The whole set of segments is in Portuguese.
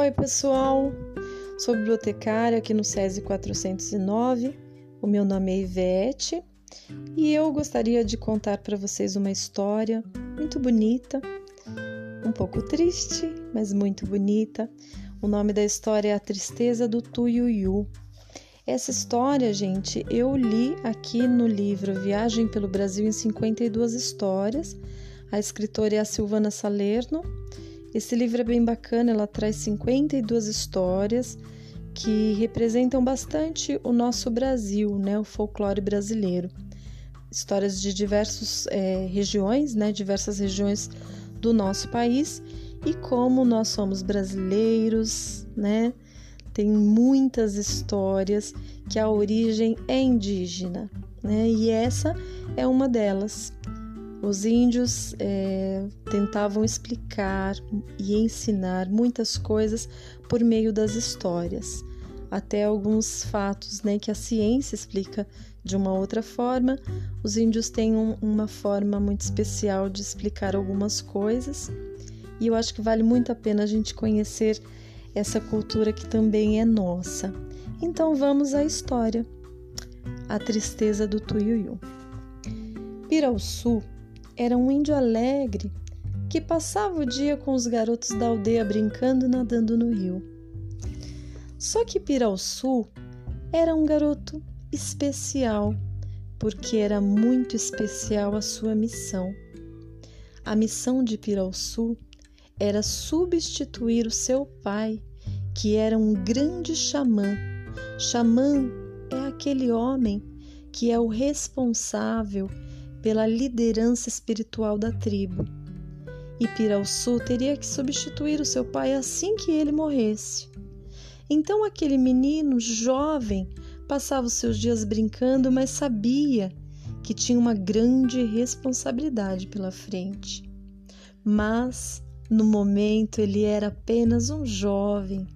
Oi, pessoal! Sou bibliotecária aqui no SESI 409. O meu nome é Ivete e eu gostaria de contar para vocês uma história muito bonita, um pouco triste, mas muito bonita. O nome da história é A Tristeza do Tuiuiu. Essa história, gente, eu li aqui no livro Viagem pelo Brasil em 52 Histórias. A escritora é a Silvana Salerno esse livro é bem bacana, ela traz 52 histórias que representam bastante o nosso Brasil, né, o folclore brasileiro. Histórias de diversas é, regiões, né, diversas regiões do nosso país e como nós somos brasileiros, né, tem muitas histórias que a origem é indígena, né, e essa é uma delas. Os índios é, tentavam explicar e ensinar muitas coisas por meio das histórias, até alguns fatos né, que a ciência explica de uma outra forma. Os índios têm um, uma forma muito especial de explicar algumas coisas, e eu acho que vale muito a pena a gente conhecer essa cultura que também é nossa. Então vamos à história. A tristeza do Tuiuiu. Pirauçu era um índio alegre que passava o dia com os garotos da aldeia brincando e nadando no rio. Só que Pirauçu era um garoto especial, porque era muito especial a sua missão. A missão de Pirauçu era substituir o seu pai, que era um grande xamã. Xamã é aquele homem que é o responsável pela liderança espiritual da tribo. E Pirauçu teria que substituir o seu pai assim que ele morresse. Então aquele menino jovem passava os seus dias brincando, mas sabia que tinha uma grande responsabilidade pela frente. Mas, no momento, ele era apenas um jovem,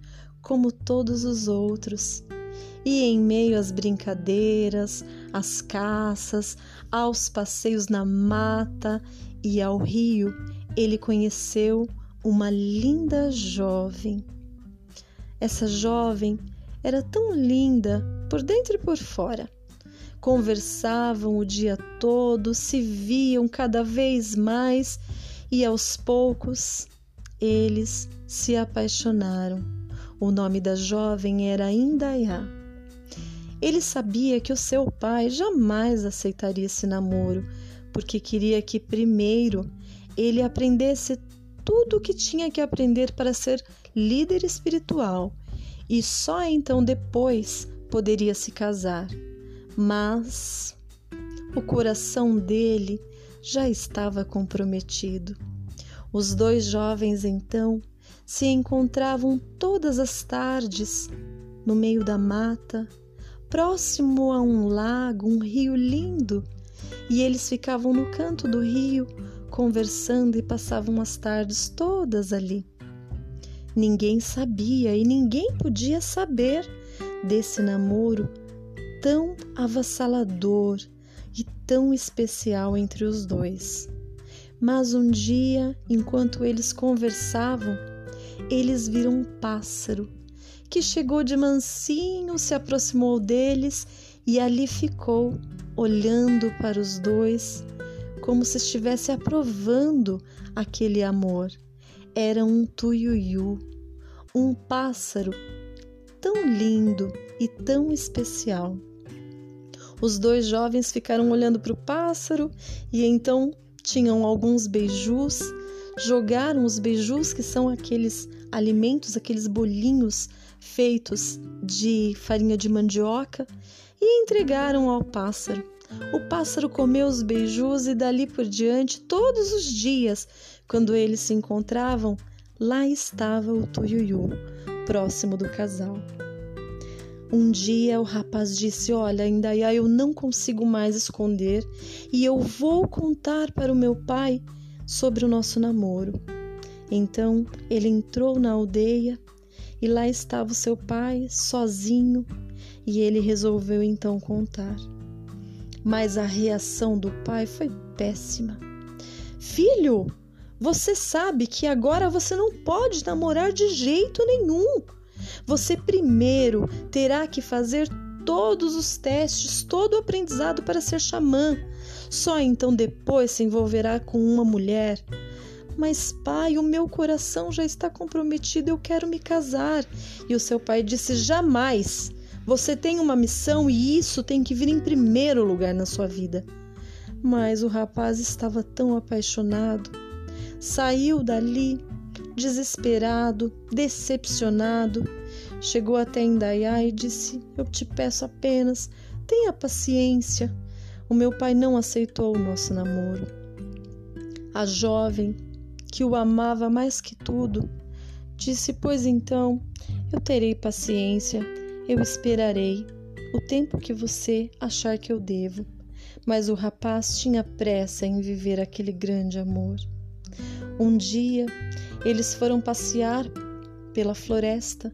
como todos os outros, e em meio às brincadeiras, às caças, aos passeios na mata e ao rio, ele conheceu uma linda jovem. Essa jovem era tão linda por dentro e por fora. Conversavam o dia todo, se viam cada vez mais e aos poucos eles se apaixonaram. O nome da jovem era Indaiá. Ele sabia que o seu pai jamais aceitaria esse namoro, porque queria que primeiro ele aprendesse tudo o que tinha que aprender para ser líder espiritual e só então depois poderia se casar. Mas o coração dele já estava comprometido. Os dois jovens então se encontravam todas as tardes no meio da mata, próximo a um lago, um rio lindo, e eles ficavam no canto do rio conversando e passavam as tardes todas ali. Ninguém sabia e ninguém podia saber desse namoro tão avassalador e tão especial entre os dois. Mas um dia, enquanto eles conversavam, eles viram um pássaro que chegou de mansinho, se aproximou deles e ali ficou, olhando para os dois, como se estivesse aprovando aquele amor. Era um tuiuiu, um pássaro tão lindo e tão especial. Os dois jovens ficaram olhando para o pássaro e então tinham alguns beijus, jogaram os beijus, que são aqueles alimentos, aqueles bolinhos feitos de farinha de mandioca e entregaram ao pássaro. O pássaro comeu os beijos e dali por diante, todos os dias, quando eles se encontravam, lá estava o Tuiuiu, próximo do casal. Um dia o rapaz disse: Olha, Indaiá, eu não consigo mais esconder e eu vou contar para o meu pai sobre o nosso namoro. Então ele entrou na aldeia e lá estava o seu pai sozinho e ele resolveu então contar. Mas a reação do pai foi péssima. Filho, Você sabe que agora você não pode namorar de jeito nenhum. Você primeiro terá que fazer todos os testes, todo o aprendizado para ser xamã. Só então depois se envolverá com uma mulher. Mas, pai, o meu coração já está comprometido, eu quero me casar. E o seu pai disse: Jamais. Você tem uma missão e isso tem que vir em primeiro lugar na sua vida. Mas o rapaz estava tão apaixonado. Saiu dali desesperado, decepcionado. Chegou até Indaiá e disse: Eu te peço apenas, tenha paciência. O meu pai não aceitou o nosso namoro. A jovem, que o amava mais que tudo, disse: Pois então, eu terei paciência, eu esperarei o tempo que você achar que eu devo. Mas o rapaz tinha pressa em viver aquele grande amor. Um dia, eles foram passear pela floresta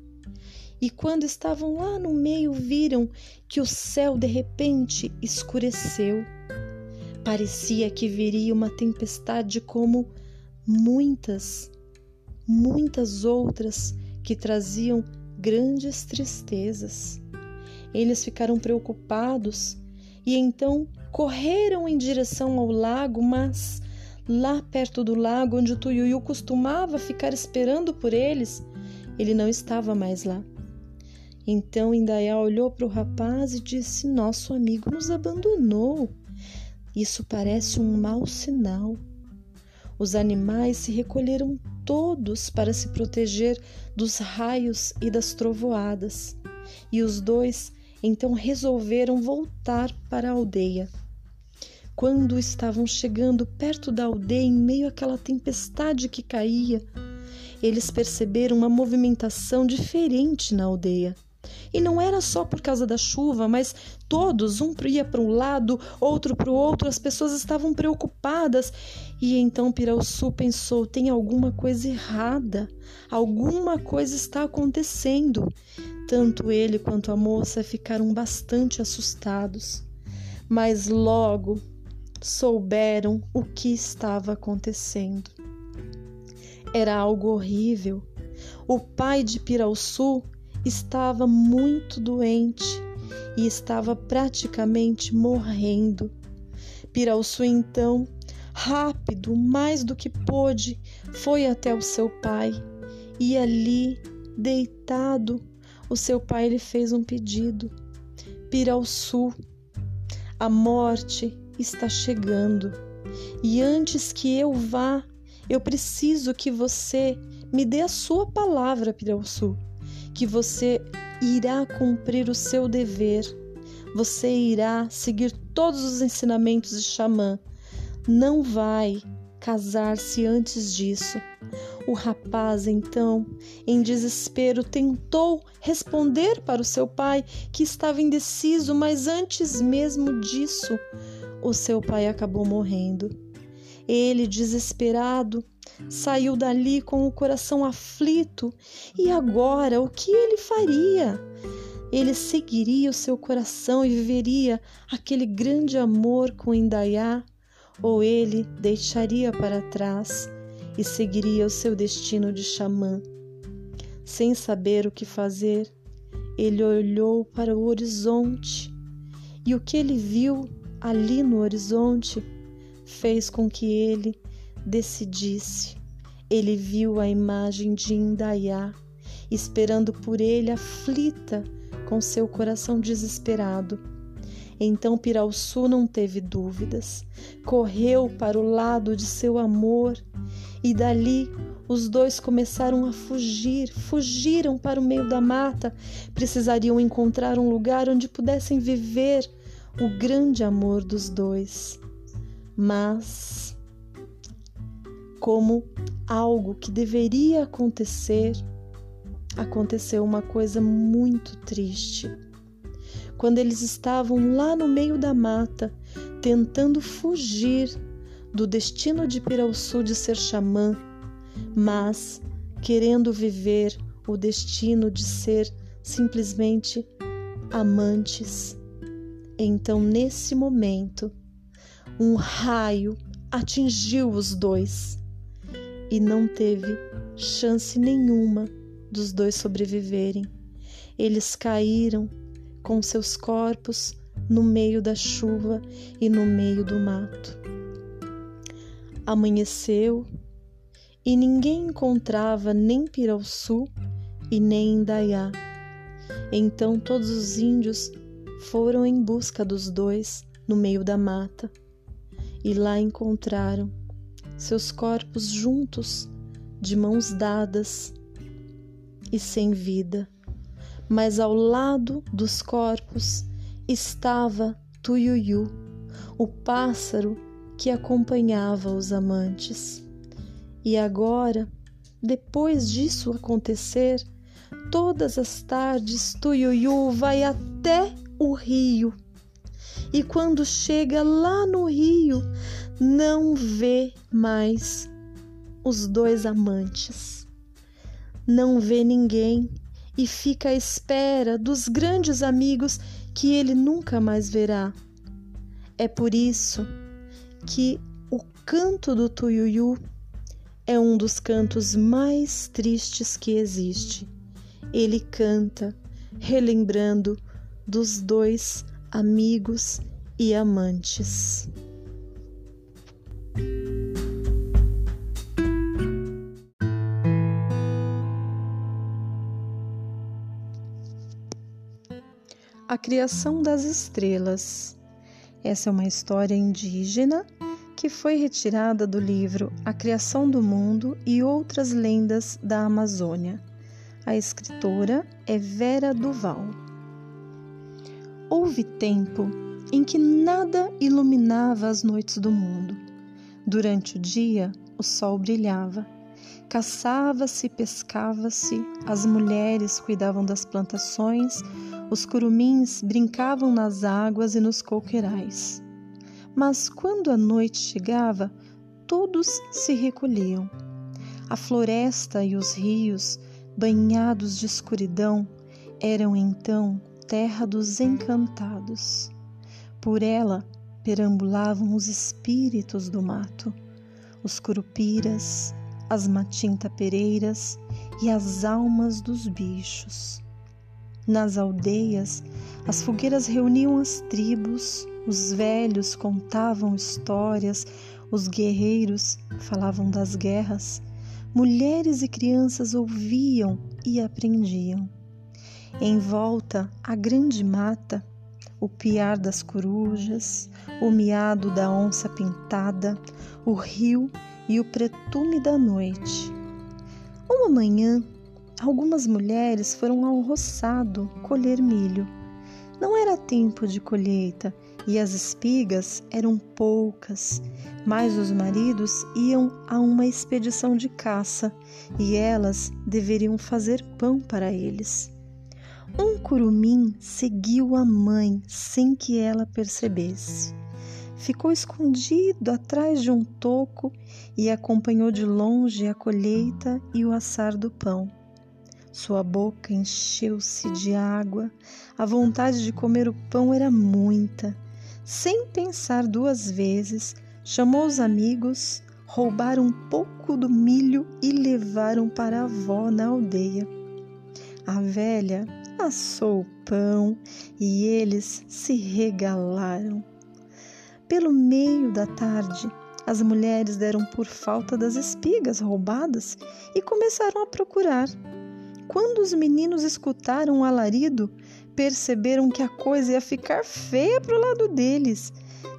e quando estavam lá no meio, viram que o céu de repente escureceu. Parecia que viria uma tempestade como muitas, muitas outras que traziam grandes tristezas. Eles ficaram preocupados e então correram em direção ao lago, mas lá perto do lago onde o Tuiuiu costumava ficar esperando por eles, ele não estava mais lá. Então Indaiá olhou para o rapaz e disse: Nosso amigo nos abandonou. Isso parece um mau sinal. Os animais se recolheram todos para se proteger dos raios e das trovoadas, e os dois então resolveram voltar para a aldeia. Quando estavam chegando perto da aldeia, em meio àquela tempestade que caía, eles perceberam uma movimentação diferente na aldeia. E não era só por causa da chuva, mas todos, um ia para um lado, outro para o outro, as pessoas estavam preocupadas. E então Piraussu pensou: tem alguma coisa errada, alguma coisa está acontecendo. Tanto ele quanto a moça ficaram bastante assustados, mas logo souberam o que estava acontecendo. Era algo horrível. O pai de Piraussu estava muito doente e estava praticamente morrendo. Piraussu então, rápido, mais do que pôde, foi até o seu pai e ali, deitado, o seu pai lhe fez um pedido. Piraussu, a morte está chegando e antes que eu vá, eu preciso que você me dê a sua palavra, Piraussu que você irá cumprir o seu dever, você irá seguir todos os ensinamentos de Xamã. Não vai casar-se antes disso. O rapaz, então, em desespero, tentou responder para o seu pai, que estava indeciso, mas antes mesmo disso, o seu pai acabou morrendo. Ele, desesperado, Saiu dali com o coração aflito. E agora, o que ele faria? Ele seguiria o seu coração e viveria aquele grande amor com Indaiá? Ou ele deixaria para trás e seguiria o seu destino de xamã? Sem saber o que fazer, ele olhou para o horizonte e o que ele viu ali no horizonte fez com que ele decidisse. Ele viu a imagem de Indaiá, esperando por ele aflita, com seu coração desesperado. Então Piraussu não teve dúvidas, correu para o lado de seu amor e dali os dois começaram a fugir, fugiram para o meio da mata. Precisariam encontrar um lugar onde pudessem viver o grande amor dos dois. Mas como algo que deveria acontecer, aconteceu uma coisa muito triste. Quando eles estavam lá no meio da mata, tentando fugir do destino de Piraussu de ser xamã, mas querendo viver o destino de ser simplesmente amantes. Então, nesse momento, um raio atingiu os dois e não teve chance nenhuma dos dois sobreviverem. Eles caíram com seus corpos no meio da chuva e no meio do mato. Amanheceu e ninguém encontrava nem Pirauçu e nem Indaiá. Então todos os índios foram em busca dos dois no meio da mata e lá encontraram seus corpos juntos, de mãos dadas e sem vida. Mas ao lado dos corpos estava Tuiuiu, o pássaro que acompanhava os amantes. E agora, depois disso acontecer, todas as tardes Tuiuiu vai até o rio. E quando chega lá no rio, não vê mais os dois amantes. Não vê ninguém e fica à espera dos grandes amigos que ele nunca mais verá. É por isso que o canto do Tuiuiu é um dos cantos mais tristes que existe. Ele canta, relembrando dos dois amigos e amantes. A criação das estrelas. Essa é uma história indígena que foi retirada do livro A Criação do Mundo e Outras Lendas da Amazônia. A escritora é Vera Duval. Houve tempo em que nada iluminava as noites do mundo. Durante o dia, o sol brilhava. Caçava-se, pescava-se, as mulheres cuidavam das plantações, os curumins brincavam nas águas e nos coqueirais. Mas quando a noite chegava, todos se recolhiam. A floresta e os rios, banhados de escuridão, eram então terra dos encantados. Por ela perambulavam os espíritos do mato, os curupiras, as matintapereiras e as almas dos bichos. Nas aldeias, as fogueiras reuniam as tribos, os velhos contavam histórias, os guerreiros falavam das guerras, mulheres e crianças ouviam e aprendiam. Em volta, a grande mata, o piar das corujas, o miado da onça pintada, o rio e o pretume da noite. Uma manhã, algumas mulheres foram ao roçado colher milho. Não era tempo de colheita e as espigas eram poucas, mas os maridos iam a uma expedição de caça e elas deveriam fazer pão para eles. Um curumim seguiu a mãe sem que ela percebesse. Ficou escondido atrás de um toco e acompanhou de longe a colheita e o assar do pão. Sua boca encheu-se de água, a vontade de comer o pão era muita. Sem pensar duas vezes, chamou os amigos, roubaram um pouco do milho e levaram para a avó na aldeia. A velha assou o pão e eles se regalaram. Pelo meio da tarde, as mulheres deram por falta das espigas roubadas e começaram a procurar. Quando os meninos escutaram o alarido, perceberam que a coisa ia ficar feia para o lado deles.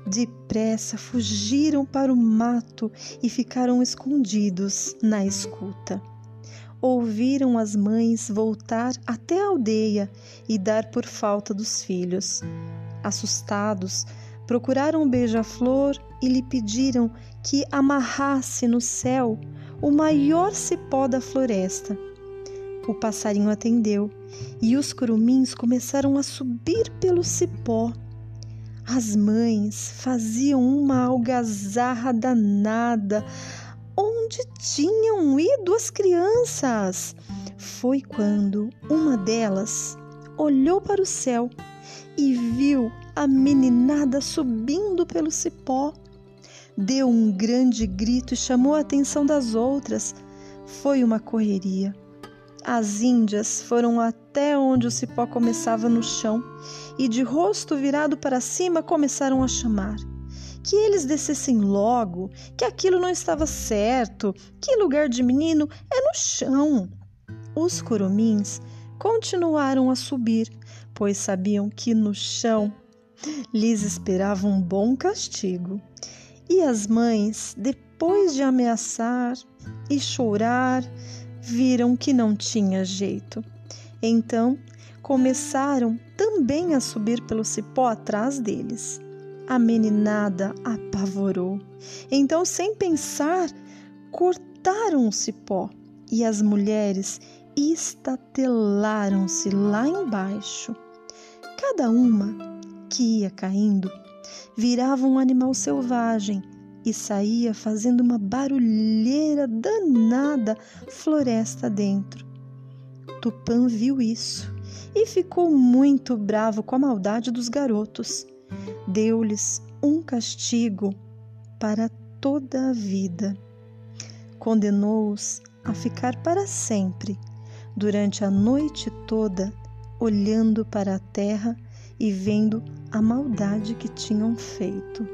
Depressa fugiram para o mato e ficaram escondidos na escuta ouviram as mães voltar até a aldeia e dar por falta dos filhos. Assustados, procuraram beija-flor e lhe pediram que amarrasse no céu o maior cipó da floresta. O passarinho atendeu e os curumins começaram a subir pelo cipó. As mães faziam uma algazarra danada, onde tinham ido as crianças? Foi quando uma delas olhou para o céu e viu a meninada subindo pelo cipó. deu um grande grito e chamou a atenção das outras. Foi uma correria. As índias foram até onde o cipó começava no chão e, de rosto virado para cima, começaram a chamar. Que eles descessem logo, que aquilo não estava certo, que lugar de menino é no chão. Os curumins continuaram a subir, pois sabiam que no chão lhes esperava um bom castigo. E as mães, depois de ameaçar e chorar, viram que não tinha jeito. Então começaram também a subir pelo cipó atrás deles. A meninada apavorou. Então, sem pensar, cortaram o cipó e as mulheres estatelaram-se lá embaixo. Cada uma que ia caindo virava um animal selvagem e saía fazendo uma barulheira danada floresta dentro. Tupã viu isso e ficou muito bravo com a maldade dos garotos. Deu-lhes um castigo para toda a vida. Condenou-os a ficar para sempre, durante a noite toda, olhando para a terra e vendo a maldade que tinham feito.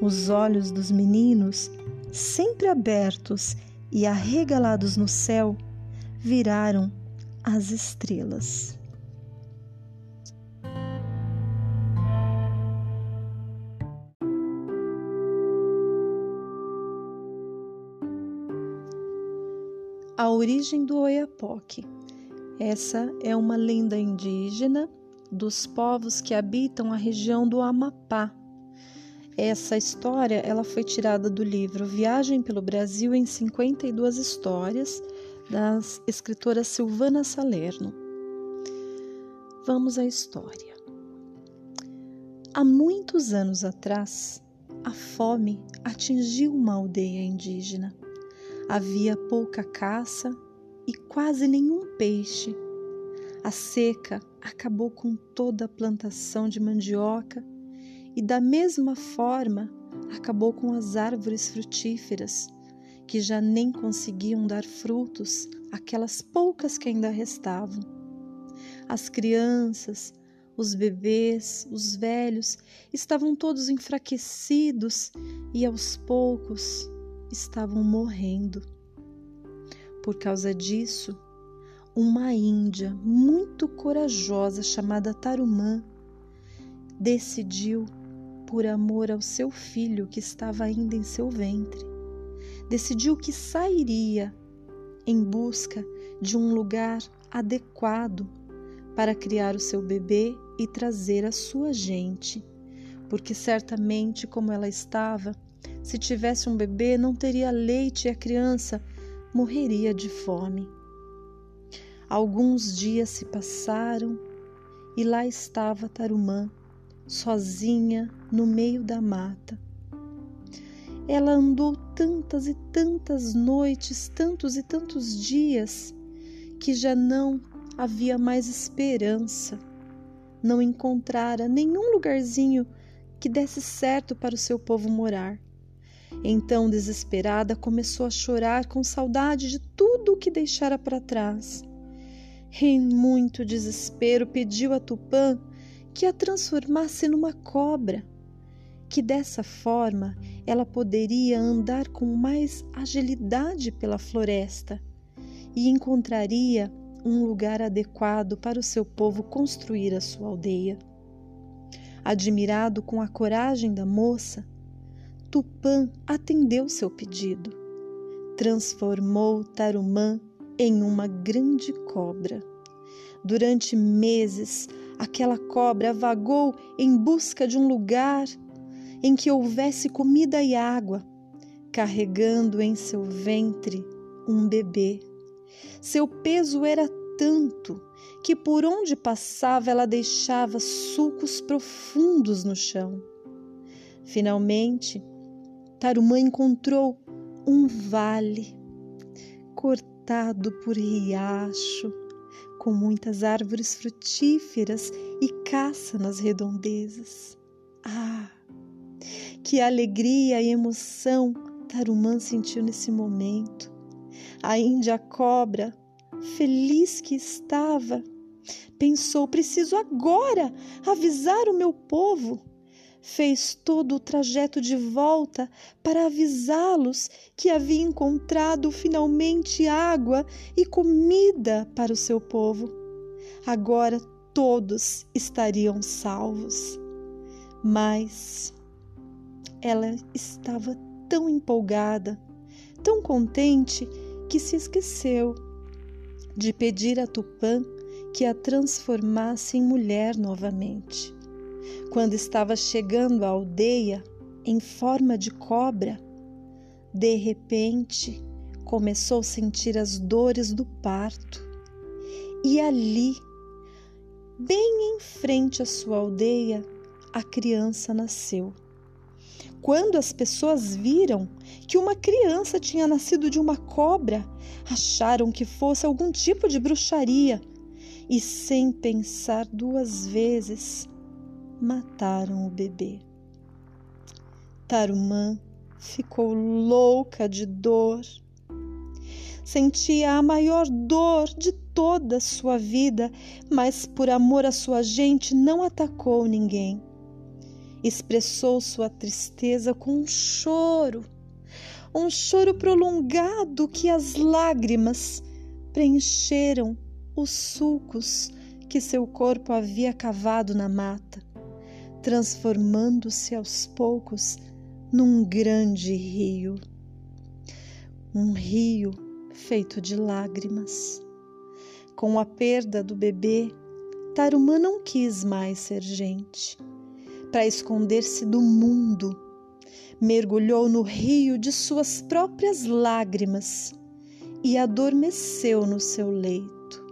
Os olhos dos meninos, sempre abertos e arregalados no céu, viraram as estrelas. Origem do Oiapoque. Essa é uma lenda indígena dos povos que habitam a região do Amapá, essa história ela foi tirada do livro Viagem pelo Brasil em 52 histórias da escritora Silvana Salerno. Vamos à história. Há muitos anos atrás, a fome atingiu uma aldeia indígena. Havia pouca caça e quase nenhum peixe. A seca acabou com toda a plantação de mandioca e da mesma forma acabou com as árvores frutíferas, que já nem conseguiam dar frutos, aquelas poucas que ainda restavam. As crianças, os bebês, os velhos estavam todos enfraquecidos e aos poucos estavam morrendo. Por causa disso, uma índia muito corajosa chamada Tarumã decidiu por amor ao seu filho que estava ainda em seu ventre. Decidiu que sairia em busca de um lugar adequado para criar o seu bebê e trazer a sua gente, porque certamente, como ela estava, se tivesse um bebê, não teria leite e a criança morreria de fome. Alguns dias se passaram e lá estava Tarumã sozinha no meio da mata. Ela andou tantas e tantas noites, tantos e tantos dias, que já não havia mais esperança. Não encontrara nenhum lugarzinho que desse certo para o seu povo morar. Então, desesperada, começou a chorar com saudade de tudo o que deixara para trás. Em muito desespero, pediu a Tupã que a transformasse numa cobra, que dessa forma ela poderia andar com mais agilidade pela floresta e encontraria um lugar adequado para o seu povo construir a sua aldeia. Admirado com a coragem da moça, Tupã atendeu seu pedido. Transformou Tarumã em uma grande cobra. Durante meses, aquela cobra vagou em busca de um lugar em que houvesse comida e água, carregando em seu ventre um bebê. Seu peso era tanto que por onde passava ela deixava sulcos profundos no chão. Finalmente, Tarumã encontrou um vale cortado por riacho com muitas árvores frutíferas e caça nas redondezas. Ah, Que alegria e emoção Tarumã sentiu nesse momento. A Índia cobra, feliz que estava, pensou: preciso agora avisar o meu povo. Fez todo o trajeto de volta para avisá-los que havia encontrado finalmente água e comida para o seu povo. Agora todos estariam salvos. Mas ela estava tão empolgada, tão contente, que se esqueceu de pedir a Tupã que a transformasse em mulher novamente. Quando estava chegando à aldeia em forma de cobra, de repente começou a sentir as dores do parto. E ali, bem em frente à sua aldeia, a criança nasceu. Quando as pessoas viram que uma criança tinha nascido de uma cobra, acharam que fosse algum tipo de bruxaria e, sem pensar duas vezes, mataram o bebê. Tarumã ficou louca de dor. Sentia a maior dor de toda a sua vida, mas por amor à sua gente não atacou ninguém expressou sua tristeza com um choro, um choro prolongado que as lágrimas preencheram os sulcos que seu corpo havia cavado na mata, transformando-se aos poucos num grande rio. Um rio feito de lágrimas. Com a perda do bebê, Tarumã não quis mais ser gente para esconder-se do mundo. Mergulhou no rio de suas próprias lágrimas e adormeceu no seu leito.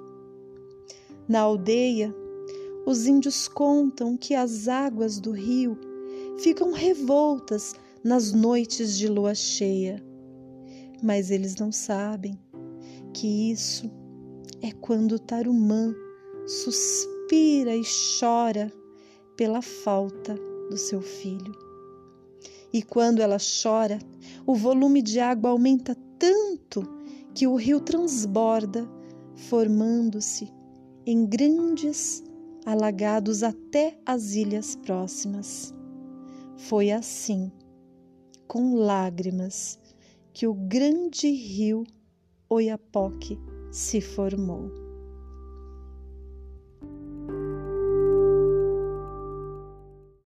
Na aldeia, os índios contam que as águas do rio ficam revoltas nas noites de lua cheia, mas eles não sabem que isso é quando Tarumã suspira e chora pela falta do seu filho. E quando ela chora, o volume de água aumenta tanto que o rio transborda, formando-se em grandes alagados até as ilhas próximas. Foi assim, com lágrimas, que o grande rio Oiapoque se formou.